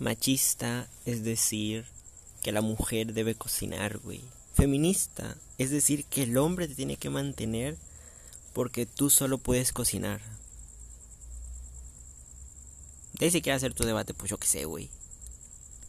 Machista es decir que la mujer debe cocinar, güey. Feminista es decir que el hombre te tiene que mantener porque tú solo puedes cocinar. De si quieres hacer tu debate, pues yo qué sé, güey.